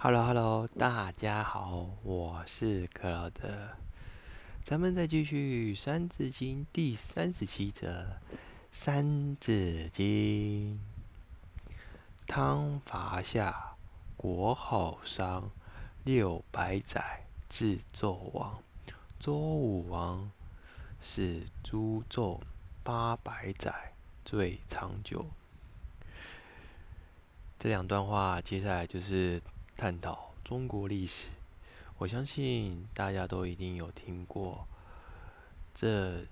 Hello Hello，大家好，我是克劳德。咱们再继续《三字经》第三十七则，《三字经》。汤伐夏，国号商，六百载，至纣王。周武王始诛纣，八百载，最长久。这两段话，接下来就是探讨中国历史。我相信大家都一定有听过这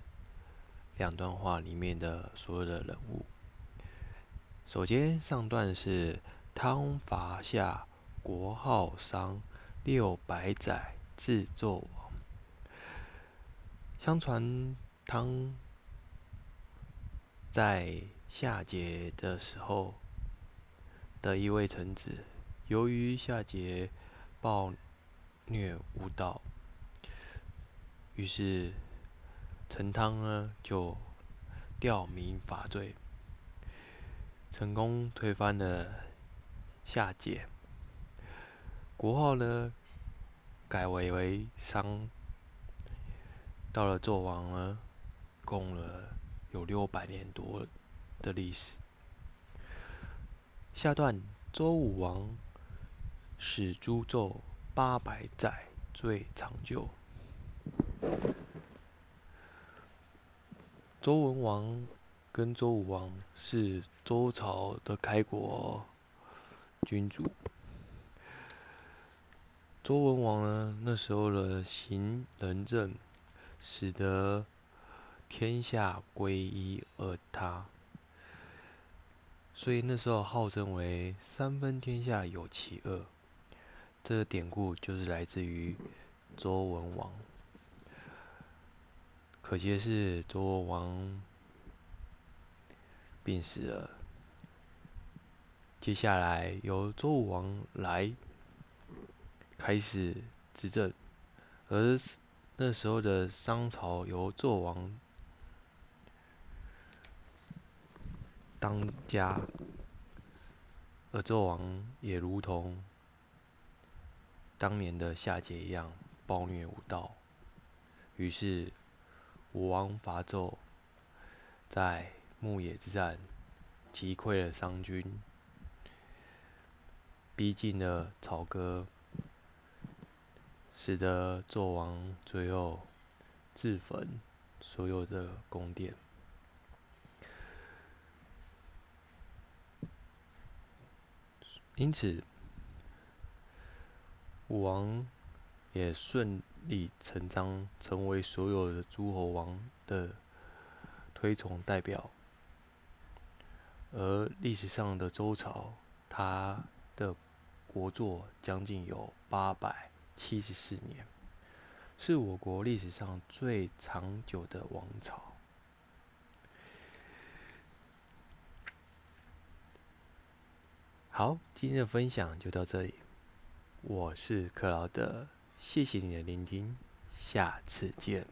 两段话里面的所有的人物。首先，上段是汤伐夏，国号商，六百载，自纣王。相传汤在夏桀的时候。的一位臣子，由于夏桀暴虐无道，于是陈汤呢就吊民伐罪，成功推翻了夏桀，国号呢改为为商。到了纣王呢，共了有六百年多的历史。下段周武王始诛纣八百载，最长久。周文王跟周武王是周朝的开国君主。周文王呢，那时候的行仁政，使得天下归一而他。所以那时候号称为“三分天下有其二”，这个典故就是来自于周文王。可惜的是，周文王病死了，接下来由周武王来开始执政，而那时候的商朝由纣王。当家，而纣王也如同当年的夏桀一样暴虐无道，于是武王伐纣，在牧野之战击溃了商军，逼近了朝歌，使得纣王最后自焚所有的宫殿。因此，武王也顺理成章成为所有的诸侯王的推崇代表。而历史上的周朝，它的国祚将近有八百七十四年，是我国历史上最长久的王朝。好，今天的分享就到这里。我是克劳德，谢谢你的聆听，下次见。